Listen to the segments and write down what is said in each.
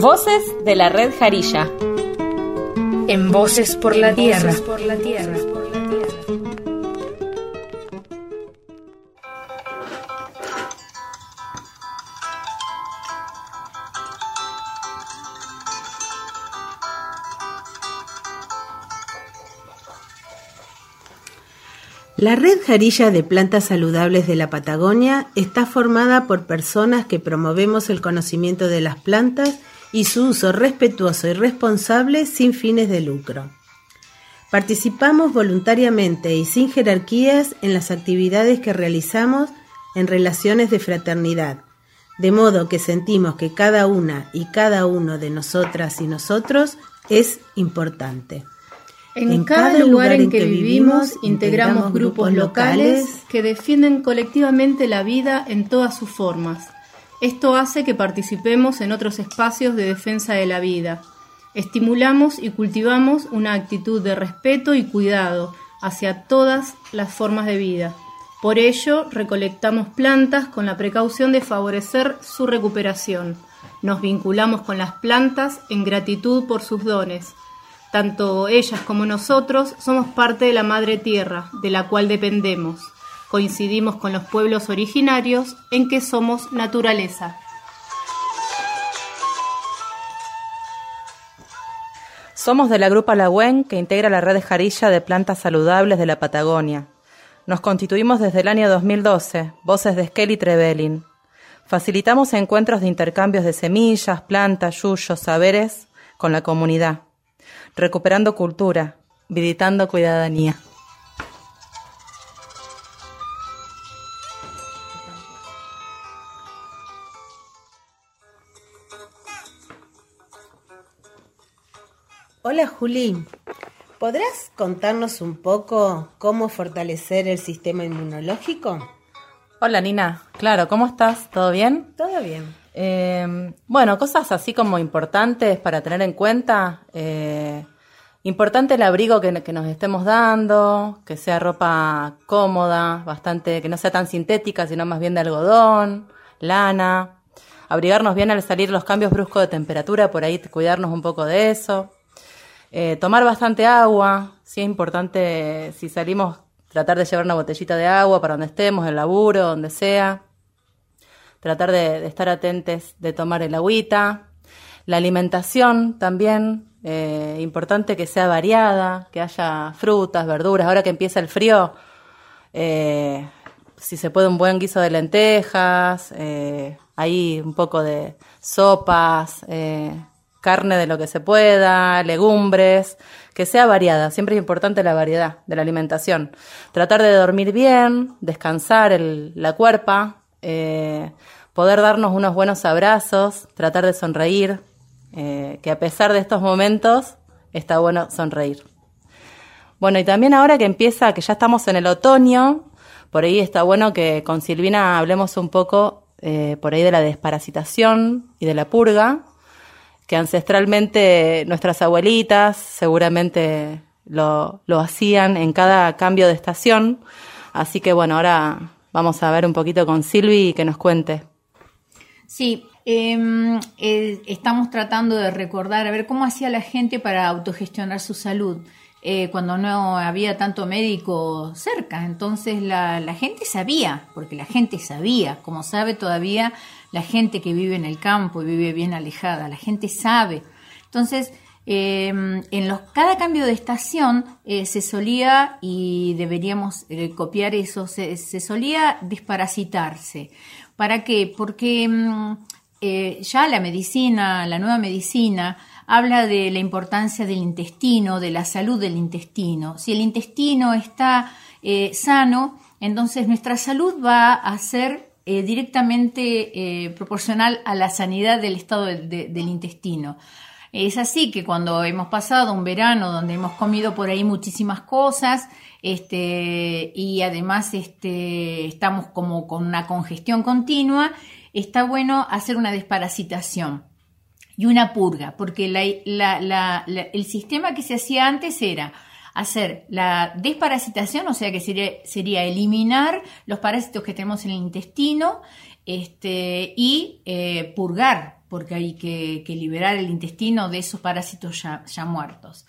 Voces de la Red Jarilla. En Voces por la Tierra. por la Tierra. La red Jarilla de Plantas Saludables de la Patagonia está formada por personas que promovemos el conocimiento de las plantas y su uso respetuoso y responsable sin fines de lucro. Participamos voluntariamente y sin jerarquías en las actividades que realizamos en relaciones de fraternidad, de modo que sentimos que cada una y cada uno de nosotras y nosotros es importante. En, cada, lugar en que vivimos integramos grupos locales que defienden colectivamente la vida en todas sus formas. Esto hace que participemos en otros espacios de defensa de la vida. Estimulamos y cultivamos una actitud de respeto y cuidado hacia todas las formas de vida. Por ello, recolectamos plantas con la precaución de favorecer su recuperación. Nos vinculamos con las plantas en gratitud por sus dones tanto ellas como nosotros somos parte de la Madre Tierra, de la cual dependemos. Coincidimos con los pueblos originarios en que somos naturaleza. Somos de la Grupa Lagüen, que integra la red de jarilla de plantas saludables de la Patagonia. Nos constituimos desde el año 2012, voces de Skelly Trevelin. Facilitamos encuentros de intercambios de semillas, plantas, yuyos, saberes con la comunidad recuperando cultura, visitando cuidadanía. Hola Juli, ¿podrás contarnos un poco cómo fortalecer el sistema inmunológico? Hola Nina, claro, ¿cómo estás? ¿Todo bien? Todo bien. Eh, bueno, cosas así como importantes para tener en cuenta. Eh, importante el abrigo que, nos estemos dando, que sea ropa cómoda, bastante, que no sea tan sintética, sino más bien de algodón, lana. Abrigarnos bien al salir los cambios bruscos de temperatura, por ahí cuidarnos un poco de eso. Eh, tomar bastante agua, sí es importante si salimos tratar de llevar una botellita de agua para donde estemos, el laburo, donde sea tratar de, estar atentos de tomar el agüita. La alimentación también, eh, importante que sea variada, que haya frutas, verduras. Ahora que empieza el frío, eh, si se puede un buen guiso de lentejas, eh, ahí un poco de sopas, carne de lo que se pueda, legumbres, que sea variada. Siempre es importante la variedad de la alimentación. Tratar de dormir bien, descansar el, la cuerpa, eh, poder darnos unos buenos abrazos, tratar de sonreír, eh, que a pesar de estos momentos está bueno sonreír. Bueno, y también ahora que empieza, que ya estamos en el otoño, por ahí está bueno que con Silvina hablemos un poco eh, por ahí de la desparasitación y de la purga, que ancestralmente nuestras abuelitas seguramente lo, lo hacían en cada cambio de estación. Así que bueno, ahora Vamos a ver un poquito con Silvi que nos cuente. Sí, em, eh, estamos tratando de recordar, a ver cómo hacía la gente para autogestionar su salud. Eh, cuando no había tanto médico cerca. Entonces la, gente sabía, porque la gente sabía, como sabe todavía la gente que vive en el campo y vive bien alejada, la gente sabe. Entonces Em, en los, cada cambio de estación eh, se solía, y deberíamos eh, copiar eso, se, solía desparasitarse. ¿Para qué? Porque em, ya la medicina, la nueva medicina, habla de la importancia del intestino, de la salud del intestino. Si el intestino está sano, entonces nuestra salud va a ser directamente proporcional a la sanidad del estado del intestino. Es así que cuando hemos pasado un verano donde hemos comido por ahí muchísimas cosas, este, y además este, estamos como con una congestión continua, está bueno hacer una desparasitación y una purga, porque el sistema que se hacía antes era hacer la desparasitación, o sea que sería, sería eliminar los parásitos que tenemos en el intestino este, y eh, purgar porque hay que, liberar el intestino de esos parásitos ya, muertos.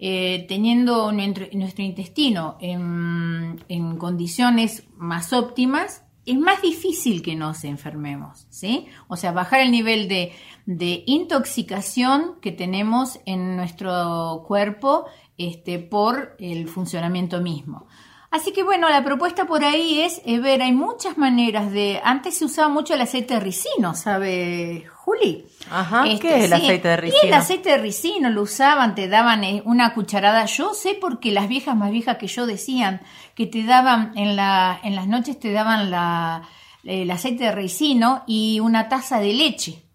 Eh, teniendo nuestro, intestino en, condiciones más óptimas, es más difícil que nos enfermemos, ¿sí? O sea, bajar el nivel de, de intoxicación que tenemos en nuestro cuerpo este, por el funcionamiento mismo. Así que bueno, la propuesta por ahí es, ver, hay muchas maneras de... Antes se usaba mucho el aceite de ricino, ¿sabe, Juli? Ajá, ¿qué este, es el aceite de ricino? Y el aceite de ricino lo usaban, te daban eh, una cucharada. Yo sé porque las viejas más viejas que yo decían que te daban en, la, en las noches te daban la, el aceite de ricino y una taza de leche.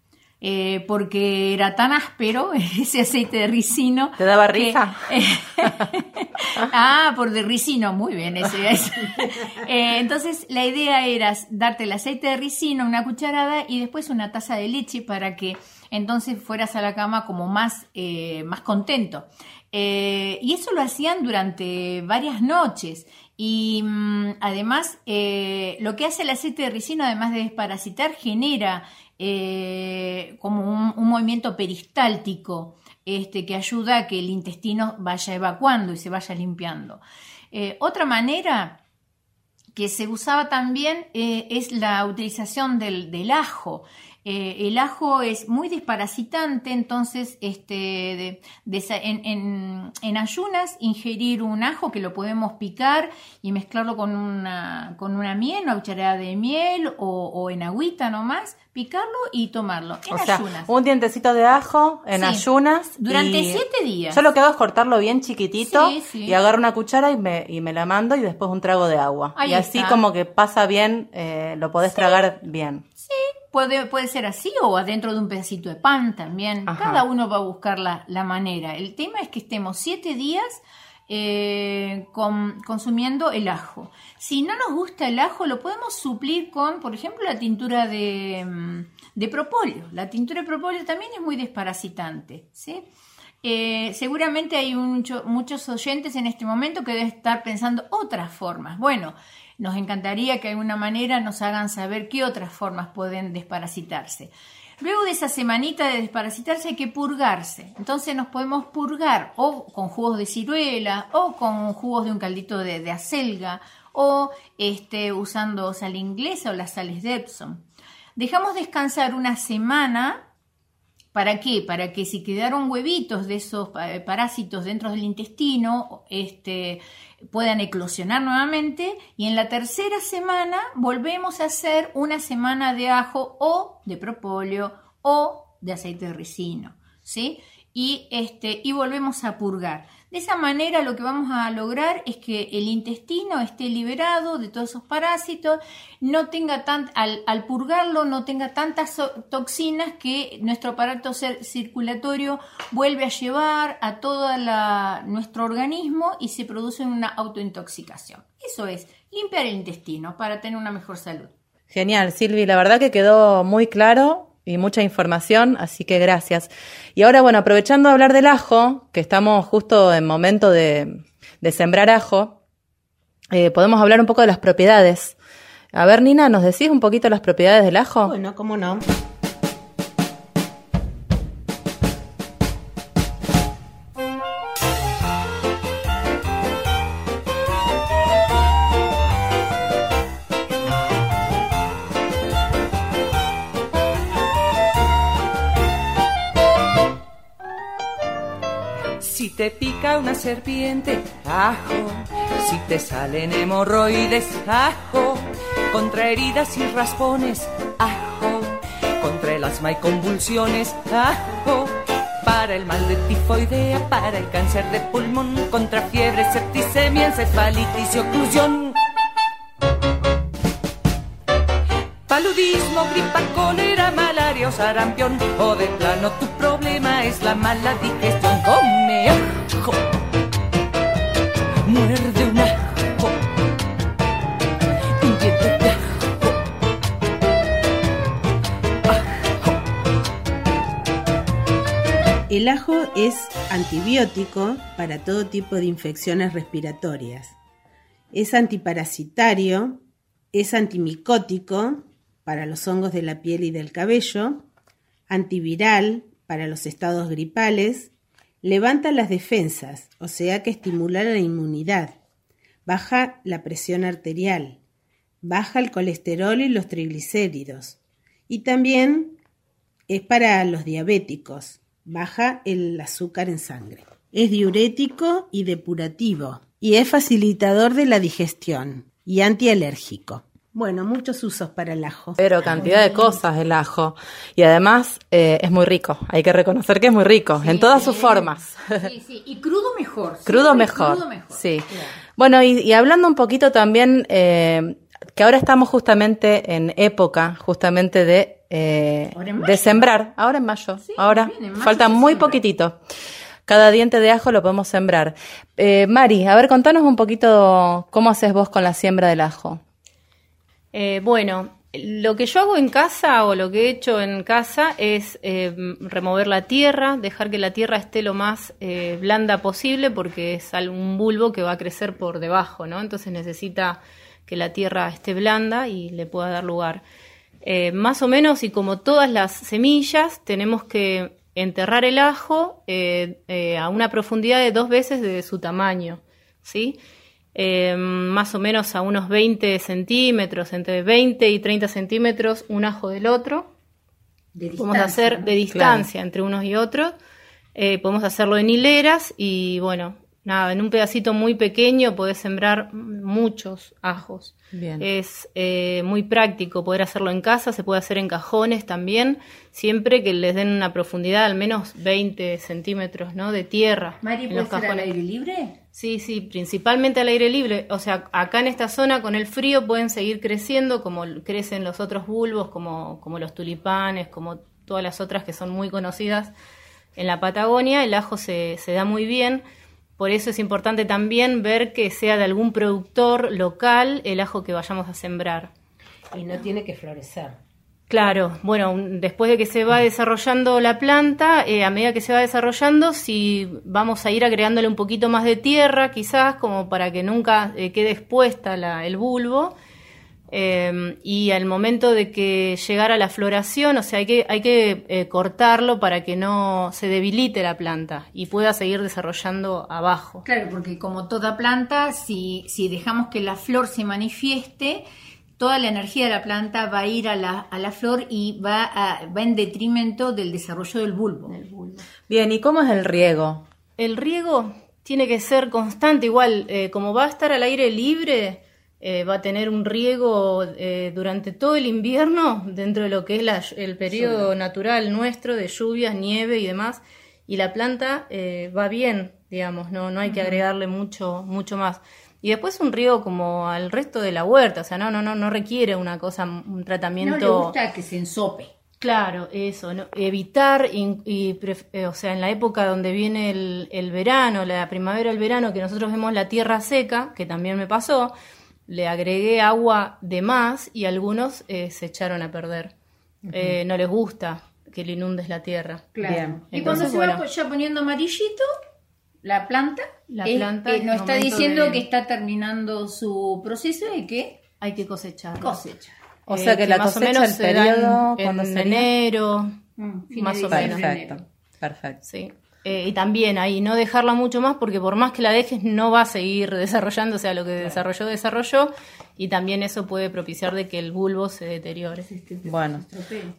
Eh, porque era tan áspero ese aceite de ricino. ¿Te daba risa? ah, por de ricino, muy bien, ese es. Eh, entonces la idea era darte el aceite de ricino, una cucharada y después una taza de leche para que entonces fueras a la cama como más, eh, más contento. Y eso lo hacían durante varias noches. Y mm, además, lo que hace el aceite de ricino, además de desparasitar, genera eh, como un, movimiento peristáltico este, que ayuda a que el intestino vaya evacuando y se vaya limpiando. Eh, otra manera que se usaba también eh, es la utilización del, ajo. El ajo es muy desparasitante, entonces este, en, ayunas ingerir un ajo que lo podemos picar y mezclarlo con una, con una miel, una cucharada de miel o, o en agüita nomás, picarlo y tomarlo en o sea, Un dientecito de ajo en ayunas. Durante siete días. Yo lo que hago es cortarlo bien chiquitito y agarro una cuchara y me, y me la mando y después un trago de agua. y así como que pasa bien, eh, lo podés tragar bien. Sí, puede, puede ser así o adentro de un pedacito de pan también. Cada uno va a buscar la, la manera. El tema es que estemos siete días eh, consumiendo el ajo. Si no nos gusta el ajo, lo podemos suplir con, por ejemplo, la tintura de, mm, de propóleo. La tintura de propóleo también es muy desparasitante. ¿sí? Eh, seguramente hay muchos oyentes en este momento que deben estar pensando otras formas. Bueno, nos encantaría que de alguna manera nos hagan saber qué otras formas pueden desparasitarse. Luego de esa semanita de desparasitarse hay que purgarse. Entonces nos podemos purgar o con jugos de ciruela o con jugos de un caldito de, acelga o este, usando sal inglesa o las sales de Epsom. Dejamos descansar una semana. ¿Para qué? Para que si quedaron huevitos de esos eh, parásitos dentro del intestino, este, puedan eclosionar nuevamente y en la tercera semana volvemos a hacer una semana de ajo o de propóleo o de aceite de ricino, ¿sí? Y, este, y volvemos a purgar. De esa manera lo que vamos a lograr es que el intestino esté liberado de todos esos parásitos, no tenga tan, al, purgarlo no tenga tantas toxinas que nuestro aparato circulatorio vuelve a llevar a todo nuestro organismo y se produce una autointoxicación. Eso es, limpiar el intestino para tener una mejor salud. Genial, Silvi, la verdad que quedó muy claro y mucha información, así que gracias. Y ahora, bueno, aprovechando de hablar del ajo, que estamos justo en momento de, sembrar ajo, eh, podemos hablar un poco de las propiedades. A ver, Nina, ¿nos decís un poquito las propiedades del ajo? Bueno, cómo no. Te pica una serpiente, ajo. Si te salen hemorroides, ajo. Contra heridas y raspones, ajo. Contra el asma y convulsiones, ajo. Para el mal de tifoidea, para el cáncer de pulmón, contra fiebre, septicemia, encefalitis y oclusión. Paludismo, gripa, cólera, malaria o sarampión. O de plano tu problema es la mala digestión. Come ajo. Muerde un ajo. de ajo. Ajo. El ajo es antibiótico para todo tipo de infecciones respiratorias. Es antiparasitario, es antimicótico para los hongos de la piel y del cabello, antiviral para los estados gripales, levanta las defensas, o sea que estimula la inmunidad, baja la presión arterial, baja el colesterol y los triglicéridos, y también es para los diabéticos, baja el azúcar en sangre. Es diurético y depurativo, y es facilitador de la digestión y antialérgico. Bueno, muchos usos para el ajo. Pero cantidad de cosas el ajo. Y además eh, es muy rico. Hay que reconocer que es muy rico, en todas sus formas. Sí, sí. Y crudo mejor. Crudo mejor. Crudo mejor. Sí. Bueno, y, hablando un poquito también, eh, que ahora estamos justamente en época, justamente de, eh, de sembrar. Ahora en mayo. ahora falta muy poquitito. Cada diente de ajo lo podemos sembrar. Mari, a ver, contanos un poquito cómo haces vos con la siembra del ajo. Eh, bueno, lo que yo hago en casa o lo que he hecho en casa es eh, remover la tierra, dejar que la tierra esté lo más eh, blanda posible porque es un bulbo que va a crecer por debajo, ¿no? Entonces necesita que la tierra esté blanda y le pueda dar lugar. más o menos, y como todas las semillas, tenemos que enterrar el ajo a una profundidad de dos veces de su tamaño, ¿sí? Más o menos a unos 20 centímetros, entre 20 y 30 centímetros, un ajo del otro. podemos hacer de distancia entre unos y otros. Eh, podemos hacerlo en hileras y bueno, nada, en un pedacito muy pequeño podés sembrar muchos ajos. Es eh, muy práctico poder hacerlo en casa, se puede hacer en cajones también, siempre que les den una profundidad al menos 20 centímetros ¿no? de tierra. Mari, ¿puede ser al aire libre? Sí, sí, principalmente al aire libre. O sea, acá en esta zona con el frío pueden seguir creciendo como crecen los otros bulbos, como, como los tulipanes, como todas las otras que son muy conocidas en la Patagonia. El ajo se, se da muy bien por eso es importante también ver que sea de algún productor local el ajo que vayamos a sembrar. Y no tiene que florecer. Claro, bueno, después de que se va desarrollando la planta, eh, a medida que se va desarrollando, si vamos a ir agregándole un poquito más de tierra, quizás, como para que nunca eh, quede expuesta el bulbo, Em, y al momento de que llegara la floración, o sea, hay que, hay que eh, cortarlo para que no se debilite la planta y pueda seguir desarrollando abajo. Claro, porque como toda planta, si, si dejamos que la flor se manifieste, toda la energía de la planta va a ir a la, a la flor y va, a, va en detrimento del desarrollo del bulbo. Bien, ¿y cómo es el riego? El riego tiene que ser constante, igual, eh, como va a estar al aire libre, eh, va a tener un riego eh, durante todo el invierno dentro de lo que es el periodo natural nuestro de lluvias, nieve y demás, y la planta eh, va bien, digamos, no, no hay que agregarle mucho, mucho más. Y después un riego como al resto de la huerta, o sea, no, no, no, no requiere una cosa, un tratamiento. No le gusta que se ensope. Claro, eso, evitar, y, o sea, en la época donde viene el, el verano, la primavera, el verano, que nosotros vemos la tierra seca, que también me pasó, le agregué agua de más y algunos eh, se echaron a perder. Eh, no les gusta que le inundes la tierra. Claro. y cuando se va ya poniendo amarillito, la planta, la planta nos está diciendo que está terminando su proceso y que hay que cosechar. Cosecha. O sea que, la más cosecha o menos el periodo en, en enero, mm, más o menos. Perfecto. Perfecto. Sí. Eh, y también ahí no dejarla mucho más porque por más que la dejes no va a seguir desarrollando, o sea, lo que desarrolló, desarrolló y también eso puede propiciar de que el bulbo se deteriore. Bueno,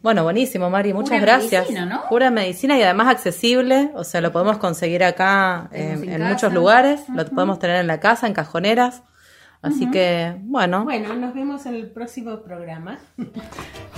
bueno buenísimo, Mari, muchas gracias. Pura medicina y además accesible, o sea, lo podemos conseguir acá en, muchos lugares, lo podemos tener en la casa, en cajoneras. Así que, bueno. Bueno, nos vemos en el próximo programa.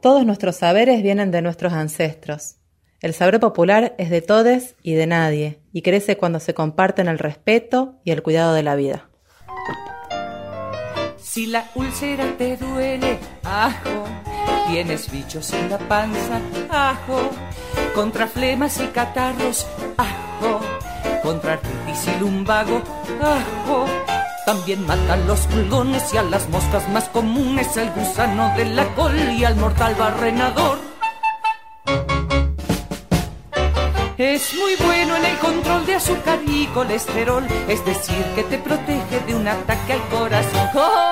Todos nuestros saberes vienen de nuestros ancestros. El saber popular es de todes y de nadie, y crece cuando se comparten el respeto y el cuidado de la vida. Si la úlcera te duele, ajo, tienes bichos en la panza, ajo, contra flemas y catarros, ajo, contra artritis y lumbago, ajo También matan los pulgones y a las moscas más comunes, el gusano de la col y al mortal barrenador. Es muy bueno en el control de azúcar y colesterol, es decir, que te protege de un ataque al corazón. Las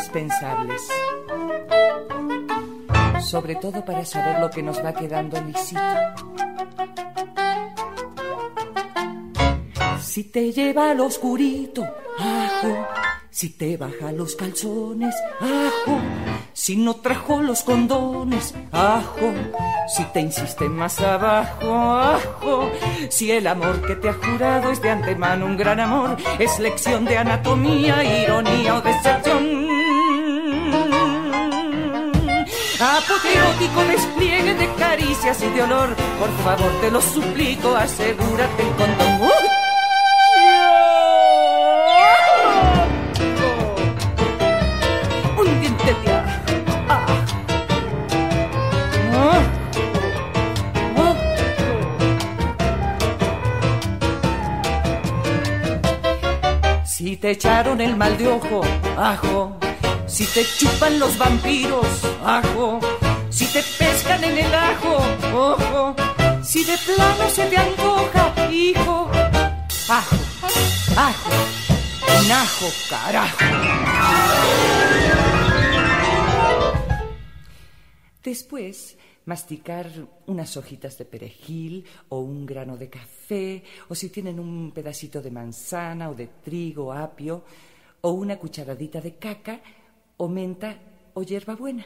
indispensables. Sobre todo para saber lo que nos va quedando lisito. Si te lleva al oscurito, ajo. Si te baja los calzones, ajo. Si no trajo los condones, ajo. Si te insiste más abajo, ajo. Si el amor que te ha jurado es de antemano un gran amor, es lección de anatomía, ironía o decepción. Apoteótico despliegue de caricias y de olor, por favor te lo suplico, asegúrate el condón. ¡Uy! Un diente. Ah. Ah. Ah. Si te echaron el mal de ojo, ajo. Si te chupan los vampiros, ajo. Si te pescan en el ajo, ojo. Si de plano se te antoja, hijo. Ajo, ajo, un ajo, carajo. Después, masticar unas hojitas de perejil o un grano de café, o si tienen un pedacito de manzana o de trigo, apio, o una cucharadita de caca o menta o hierbabuena.